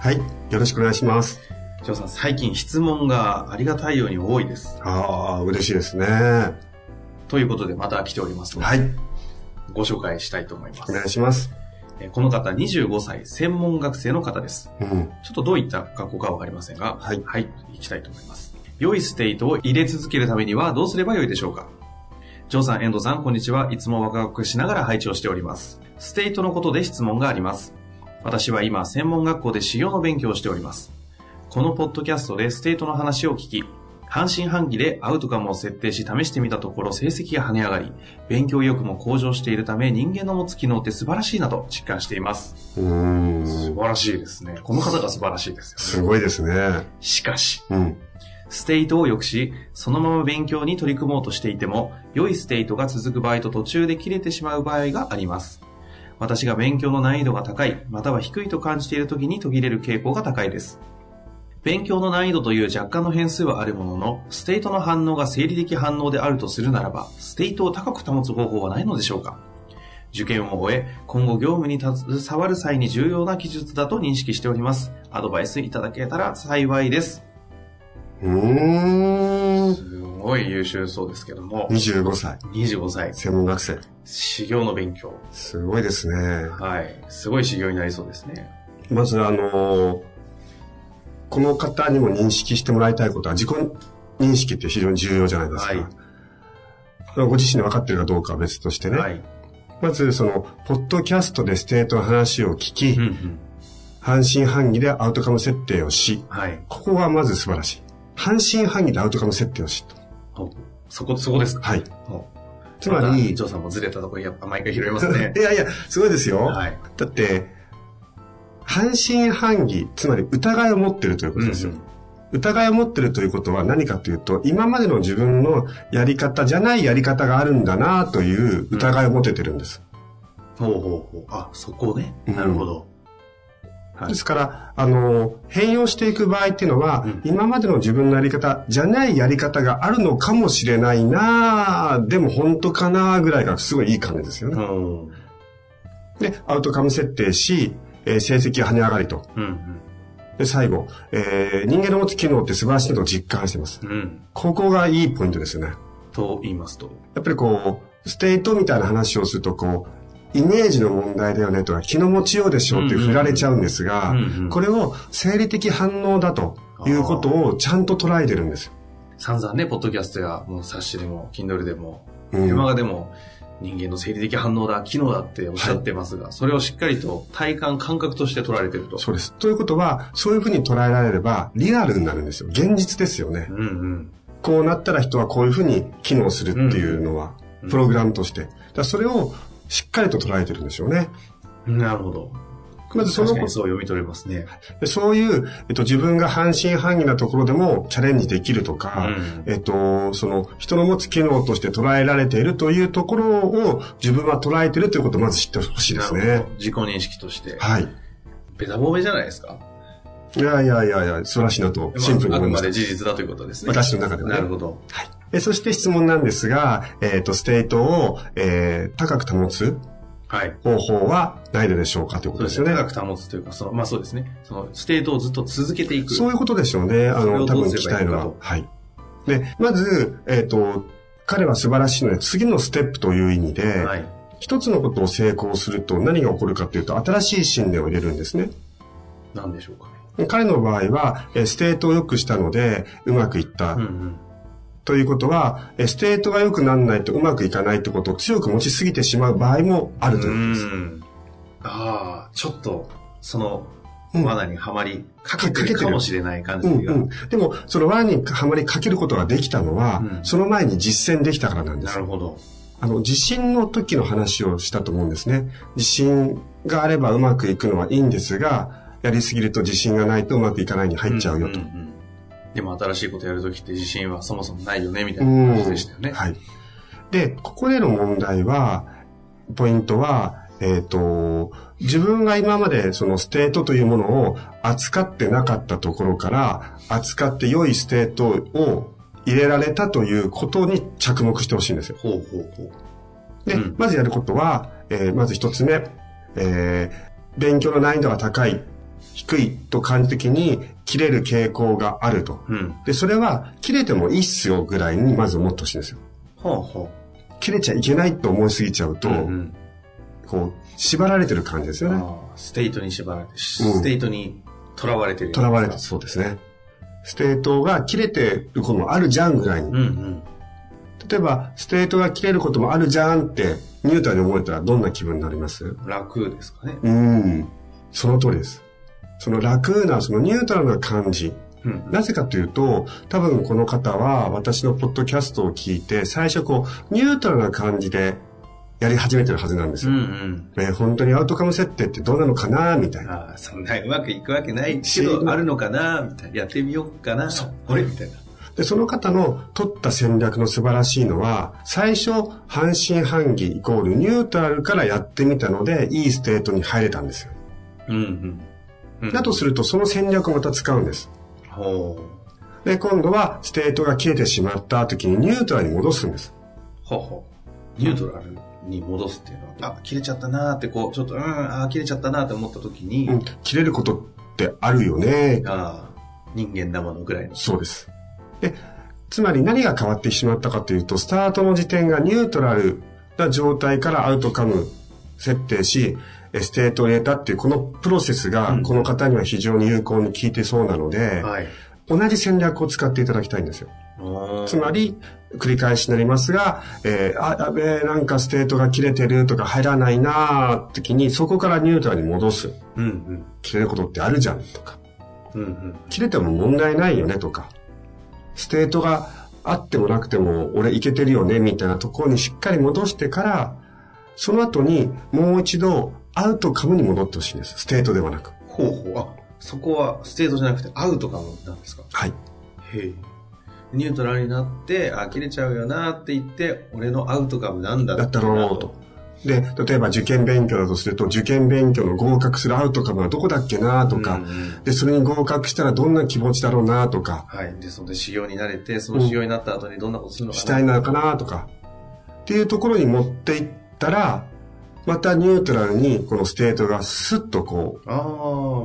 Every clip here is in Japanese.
はい。よろしくお願いします。ジョーさん、最近質問がありがたいように多いです。ああ、嬉しいですね。はということでまた来ておりますので、い。ご紹介したいと思いまお願いす。します。えーこの方25歳専門学生の方です。うん。ちょっとどういった学校かわかりませんが、はいはい、行きたいと思います。良いステートを入れ続けるためにはどうすればよいでしょうか？ジョーさん、遠藤さん、こんにちは。いつもワクワクしながら拝聴をしております。ステートのことで質問があります。私は今、専門学校で修行の勉強をしております。このポッドキャストでステートの話を聞き、半信半疑でアウトカムを設定し試してみたところ成績が跳ね上がり、勉強意欲も向上しているため人間の持つ機能って素晴らしいなと実感しています。うーん。素晴らしいですね。この方が素晴らしいですよね。すごいですね。しかし、うん。ステートを良くし、そのまま勉強に取り組もうとしていても、良いステートが続く場合と途中で切れてしまう場合があります。私が勉強の難易度が高い、または低いと感じている時に途切れる傾向が高いです。勉強の難易度という若干の変数はあるものの、ステートの反応が生理的反応であるとするならば、ステートを高く保つ方法はないのでしょうか受験を終え、今後業務に携わる際に重要な技術だと認識しております。アドバイスいただけたら幸いです。うーん。すごい優秀そうですけども、25歳。25歳、専門学生。修行の勉強。すごいですね。はい。すごい修行になりそうですね。まず、あのーこの方にも認識してもらいたいことは、自己認識って非常に重要じゃないですか。はいご自身で分かってるかどうかは別としてね。はい。まず、その、ポッドキャストでステートの話を聞き、うんうん。半信半疑でアウトカム設定をし、はい。ここがまず素晴らしい。半信半疑でアウトカム設定をしと。ほそこ、そこですか？はい。ほつまり、ジョーさんもずれたところやっぱ毎回拾いますね い。やいや、すごいですよ。はい。だって、半信半疑、つまり疑いを持ってるということですよ。うんうん疑いを持ってるということは何かというと、今までの自分のやり方じゃないやり方があるんだなという疑いを持ててるんです。ほうほうほう。あ、そこね。うんなるほど。はいですから、あの、変容していく場合っていうのは、うん今までの自分のやり方じゃないやり方があるのかもしれないなでも本当かなぐらいがすごいいい感じですよね。うん。で、アウトカム設定し、えー成績が跳ね上がりと。うん。で、最後、えー人間の持つ機能って素晴らしいと実感してます。うん。うん。ここがいいポイントですよね。と言いますと？やっぱりこう、ステートみたいな話をすると、こう、イメージの問題だよねとか、気の持ちようでしょうって振られちゃうんですがこれを生理的反応だということをちゃんと捉えてるんですよ。散々ね、ポッドキャストや、もう冊子でも、Kindle でも、うん動画でも、人間の生理的反応だ、機能だっておっしゃってますが、それをしっかりと体感、感覚として取られてると。そうです。ということは、そういうふうに捉えられれば、リアルになるんですよ。現実ですよね。うんうん。こうなったら人はこういうふうに機能するっていうのは、うんプログラムとして。だそれをしっかりと捉えてるんでしょうね。なるほど。まずそのそう読み取れますね。でそういう、えっと、自分が半信半疑なところでもチャレンジできるとか、うんえっと、その人の持つ機能として捉えられているというところを自分は捉えているということをまず知ってほしいですね自己認識として。はい。ベタ褒めじゃないですか？いやいやいやいや、素晴らしいなと、シンプルにまああくま。で事実だということですね。私の中ではねなるほど。えそして質問なんですが、えっと、ステートを、えー高く保つはい。方法はないでしょうかというこそうですよね。高く保つというか、その、まあそうですね。その、ステートをずっと続けていく。そういうことでしょうね。あの、多分聞きたいのは。はい。で、まず、えっ、と、彼は素晴らしいので、次のステップという意味で、はい。一つのことを成功すると何が起こるかというと、新しい信念を入れるんですね。なんでしょうかね。彼の場合は、えーステートを良くしたので、うまくいった。うんうん。ということは、えーステートが良くならないとうまくいかないってことを強く持ちすぎてしまう場合もあるということです。ん。ああ、ちょっと、そのうん罠にはまりかけてるかもしれない感じが。うんうん。でも、その輪にはまりかけることができたのは、うんその前に実践できたからなんですな。るほど。あの、自信の時の話をしたと思うんですね。自信があればうまくいくのはいいんですが、やりすぎると自信がないとうまくいかないに入っちゃうよと。んんんでも新しいことやるときって自信はそもそもないよね、みたいな感じでしたよね。はい。で、ここでの問題は、ポイントは、えっ、と、自分が今までそのステートというものを扱ってなかったところから、扱って良いステートを入れられたということに着目してほしいんですよ。ほうほうほう。で、うんまずやることは、えーまず一つ目、えー勉強の難易度が高い、低いと感じた時に切れる傾向があると。うん。で、それは切れてもいいっすよぐらいにまず思ってほしいんですよ。ほうほ切れちゃいけないと思いすぎちゃうう。と、うんうんこう、縛られてる感じですよね。ステートに縛られて、ステートに囚われてる。囚われて、そうですね。ステートが切れてることもあるじゃんぐらいに。うんうん。例えば、ステートが切れることもあるじゃんって、ニュートラルに思えたらどんな気分になります？楽ですかね。うん。その通りです。その楽な、そのニュートラルな感じ。うん。なぜかというと、多分この方は私のポッドキャストを聞いて、最初こう、ニュートラルな感じでやり始めてるはずなんですうんよ。うん。えー本当にアウトカム設定ってどうなのかなみたいな。そんなうまくいくわけないけど、あるのかなみたいな。やってみようかなそう。あれみたいな。で、その方の取った戦略の素晴らしいのは、最初、半信半疑イコールニュートラルからやってみたので、いいステートに入れたんですよ。うんうん。うんだとすると、その戦略をまた使うんです。ほう。で、今度は、ステートが切れてしまった時にニュートラルに戻すんです。ほうほう。ニュートラルに戻すっていうのは、あ、切れちゃったなーってこう、ちょっと、うん、あー切れちゃったなーって思った時に、うん、切れることってあるよね。ああ、人間だものぐらいの。そうです。で、つまり何が変わってしまったかというと、スタートの時点がニュートラルな状態からアウトカム設定し、えステートを入れたっていうこのプロセスがうんこの方には非常に有効に効いてそうなので、はい。同じ戦略を使っていただきたいんですよ。つまり、繰り返しになりますが、えーあ、やべえ、なんかステートが切れてるとか入らないなー時に、そこからニュートラルに戻す。うんうん。切れることってあるじゃんとか。うんうん。切れても問題ないよねとか。ステートがあってもなくても俺いけてるよねみたいなところにしっかり戻してから、その後にもう一度アウトカムに戻ってほしいんです。ステートではなく。ほうほう。あ、そこはステートじゃなくてアウトカムなんですか？はい。へえ。ニュートラルになって、あ、切れちゃうよなって言って、俺のアウトカムなんだだったろうと。。で、例えば受験勉強だとすると、受験勉強の合格するアウトカムはどこだっけなとか、うんうんで、それに合格したらどんな気持ちだろうなとか、はい。で、そので士業になれて、その士業になった後にどんなことするのかな。したいなのかなとか、っていうところに持っていったら、またニュートラルにこのステートがスッとこああ、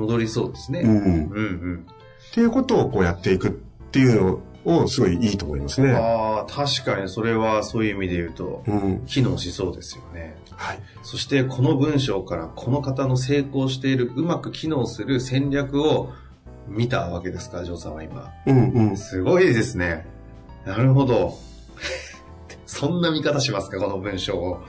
戻りそうですね。う、うん、うんうん。っていうことをこうやっていくっていうのをすごいいいと思いますね。ああ、確かにそれはそういう意味で言うと、うん。機能しそうですよね。はい。そしてこの文章からこの方の成功しているうまく機能する戦略を見たわけですか、ジョーさんは今。うんうん。すごいですね。なるほど。そんな見方しますか、この文章を。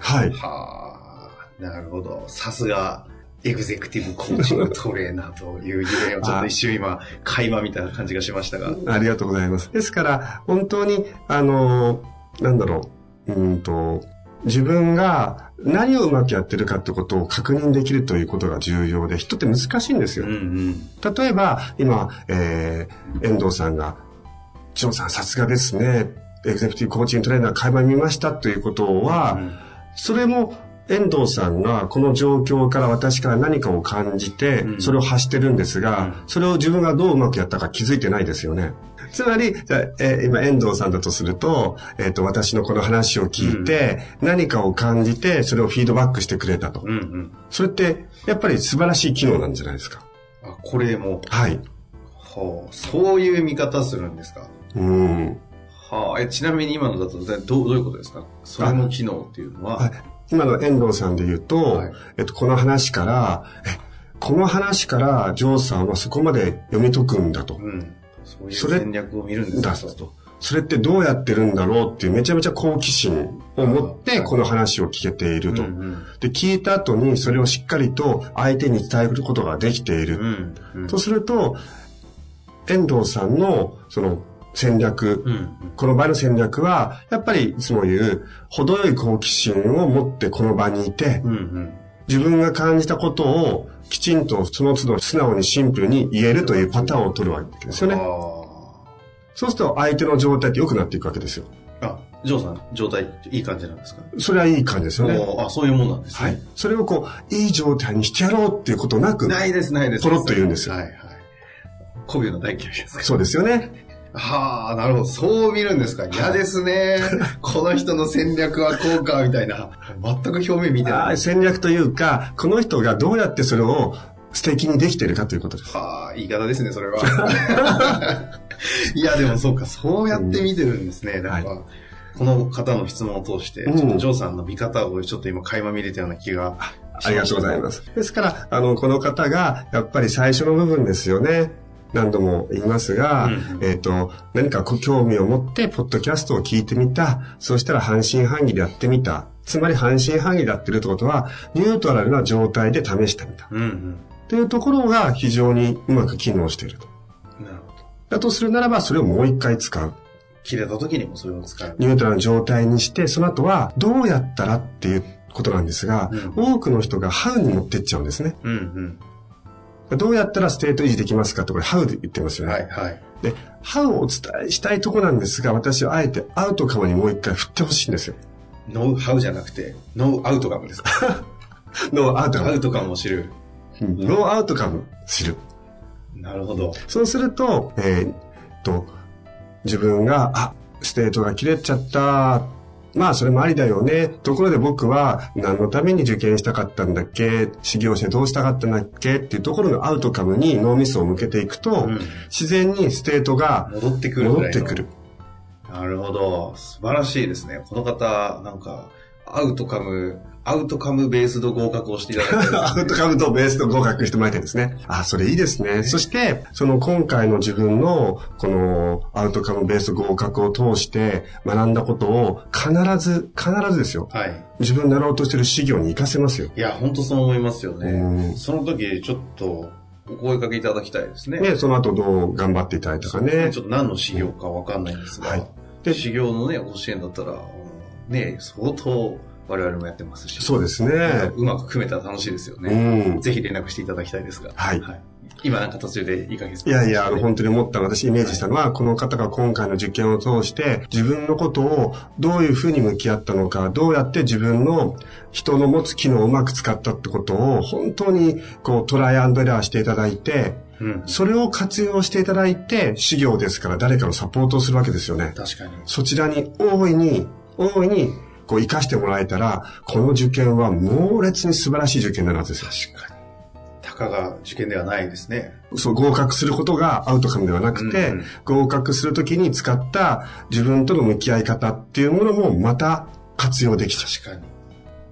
はい。はあ、なるほど。さすが、エグゼクティブコーチングトレーナーという夢をちょっと一瞬今、会話みたいな感じがしましたが。ありがとうございます。ですから、本当に、あの、なんだろう、うーんと、自分が何をうまくやってるかってことを確認できるということが重要で、人って難しいんですよ。うんうん。例えば、今、えー、遠藤さんが、ジョンさんさすがですね、エグゼクティブコーチングトレーナー会話見ましたということは、うんそれも遠藤さんがこの状況から私から何かを感じてう、んそれを発してるんですが、それを自分がどううまくやったか気づいてないですよね。つまり、えー今遠藤さんだとすると、えっ、と、私のこの話を聞いて、何かを感じて、それをフィードバックしてくれたと。それって、やっぱり素晴らしい機能なんじゃないですか。あ、これも、はい。はあ、そういう見方するんですか。うん。はあ、え、ちなみに今のだとどうどういうことですか？それも機能っていうのは？はい今の遠藤さんで言うと、はいえっと、この話から、え、この話から、ジョーさんはそこまで読み解くんだと。うん。そういう戦略を見るんですか出すと。それってどうやってるんだろうっていうめちゃめちゃ好奇心を持ってこの話を聞けていると。うんうんで、聞いた後にそれをしっかりと相手に伝えることができている。うんうんとすると、遠藤さんのその戦略、うんこの場合の戦略は、やっぱりいつも言う、程よい好奇心を持ってこの場にいて、うんうん自分が感じたことをきちんとその都度素直にシンプルに言えるというパターンを取るわけですよね。そうすると相手の状態って良くなっていくわけですよ。あジョーさん、状態、いい感じなんですか？それはいい感じですよね。あ、そういうもんなんですね。はい。それをこう、いい状態にしてやろうっていうことなく、ないです、ないです。ポロッと言うんですよはい、はい。媚びの大嫌いですかそうですよね。はあ、なるほど。そう見るんですか。嫌ですね。この人の戦略はこうか、みたいな。全く表面見てあない。ー戦略というか、この人がどうやってそれを素敵にできているかということです。はあ、言い方ですね、それは。いや、でもそうか、そうやって見てるんですね。なんか、はこの方の質問を通して、うんちょっとジョーさんの見方をちょっと今垣間見れたような気がありがとうございます。ですから、あの、この方が、やっぱり最初の部分ですよね。何度も言いますが、うんえっ、と、何か興味を持って、ポッドキャストを聞いてみた。そうしたら半信半疑でやってみた。つまり半信半疑でやってるってことは、ニュートラルな状態で試してみた。うんうん。というところが非常にうまく機能していると。なるほど。だとするならば、それをもう一回使う。切れた時にもそれを使う。ニュートラルな状態にして、その後は、どうやったらっていうことなんですが、う多くの人が how に持ってっちゃうんですね。うんどうやったらステート維持できますかってこれ、 how で言ってますうん。よね。はいはい。で、 how をお伝えしたいとこなんですが、私はあえてアウトカムにもう一回振ってほしいんですよ。ノウハウじゃなくて、 know outcome ですか？know outcome。アウトカムを知る。うん know outcome 知る。なるほど。そうすると、えーっと、自分が、あ、ステートが切れちゃった。まあ、それもありだよね。ところで僕は何のために受験したかったんだっけ？修行してどうしたかったんだっけ？っていうところのアウトカムに脳みそを向けていくと、うん自然にステートが戻ってくる戻ってくる。なるほど。素晴らしいですね。この方、なんか、アウトカム、 outcome based 合格をしていただいて outcome based 合格してもらいたいですね。あ、それいいですね。そして、その今回の自分の、このアウトカムベース合格を通して学んだことを必ず、必ずですよ。はい。自分のやろうとしてる事業に活かせますよ。いや、本当そう思いますようね。んその時、ちょっと、お声かけいただきたいですね。ね、その後どう頑張っていただいたかねちょ。っと何の修行かわかんないんですが、はいで修行のね、ご支援だったら、うんね、相当我々もやってますし、そうですね。うまく組めたら楽しいですようね。ん。ぜひ連絡していただきたいですが。はい今なんか途中でいい加減いやいや、あの、本当に思ったの私イメージしたのは、この方が今回の受験を通して、自分のことをどういうふうに向き合ったのか、どうやって自分の人の持つ機能をうまく使ったってことを、本当にこうトライアンドエラーしていただいて、うん。それを活用していただいて、修行ですから誰かのサポートをするわけですよね。確かに。そちらに大いに、大いに、こう活かしてもらえたら、この受験は猛烈に素晴らしい受験になるはずですよ。確かに。たかが受験ではないですね。そう、合格することがアウトカムではなくて、うんうん合格するときに使った自分との向き合い方っていうものもまた活用できちゃ確かに。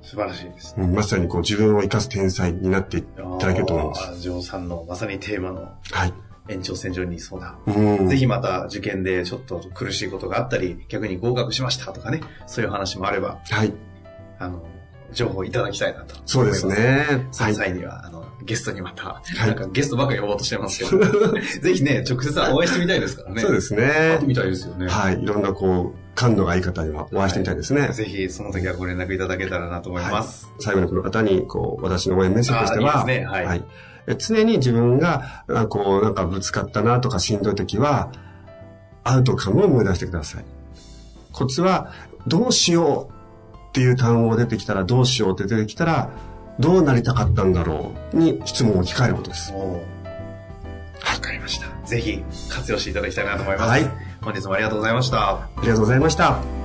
素晴らしいです。う。うんまさにこう自分を生かす天才になっていただけると思います。あージョーさんのまさにテーマのはい。延長線上にいそうな。うん。ぜひまた受験でちょっと苦しいことがあったり、逆に合格しましたとかね、そういう話もあれば、はい。あの、情報いただきたいなと。そうです。ね。そのはい。際には、あの、ゲストにまた、いなんかゲストばっかり呼ぼうとしてますけど、ぜひね、直接お会いしてみたいですからね。そうです会ねって。みたいですよね。はい。いろんなこう、感度がいい方にはお会いしてみたいですね。ぜひその時はご連絡いただけたらなと思います。最後にこの方に、こう、私の応援メッセージとしては、あいいですねはいえ常に自分が、あこう、なんかぶつかったなとかしんどい時は、アウトカムを思い出してください。コツは、どうしようっていう単語が出てきたら、どうしようって出てきたら、どうなりたかったんだろうに質問を置き換えることです。わかりました。ぜひ活用していただきたいなと思います。はい本日もありがとうございました。ありがとうございました。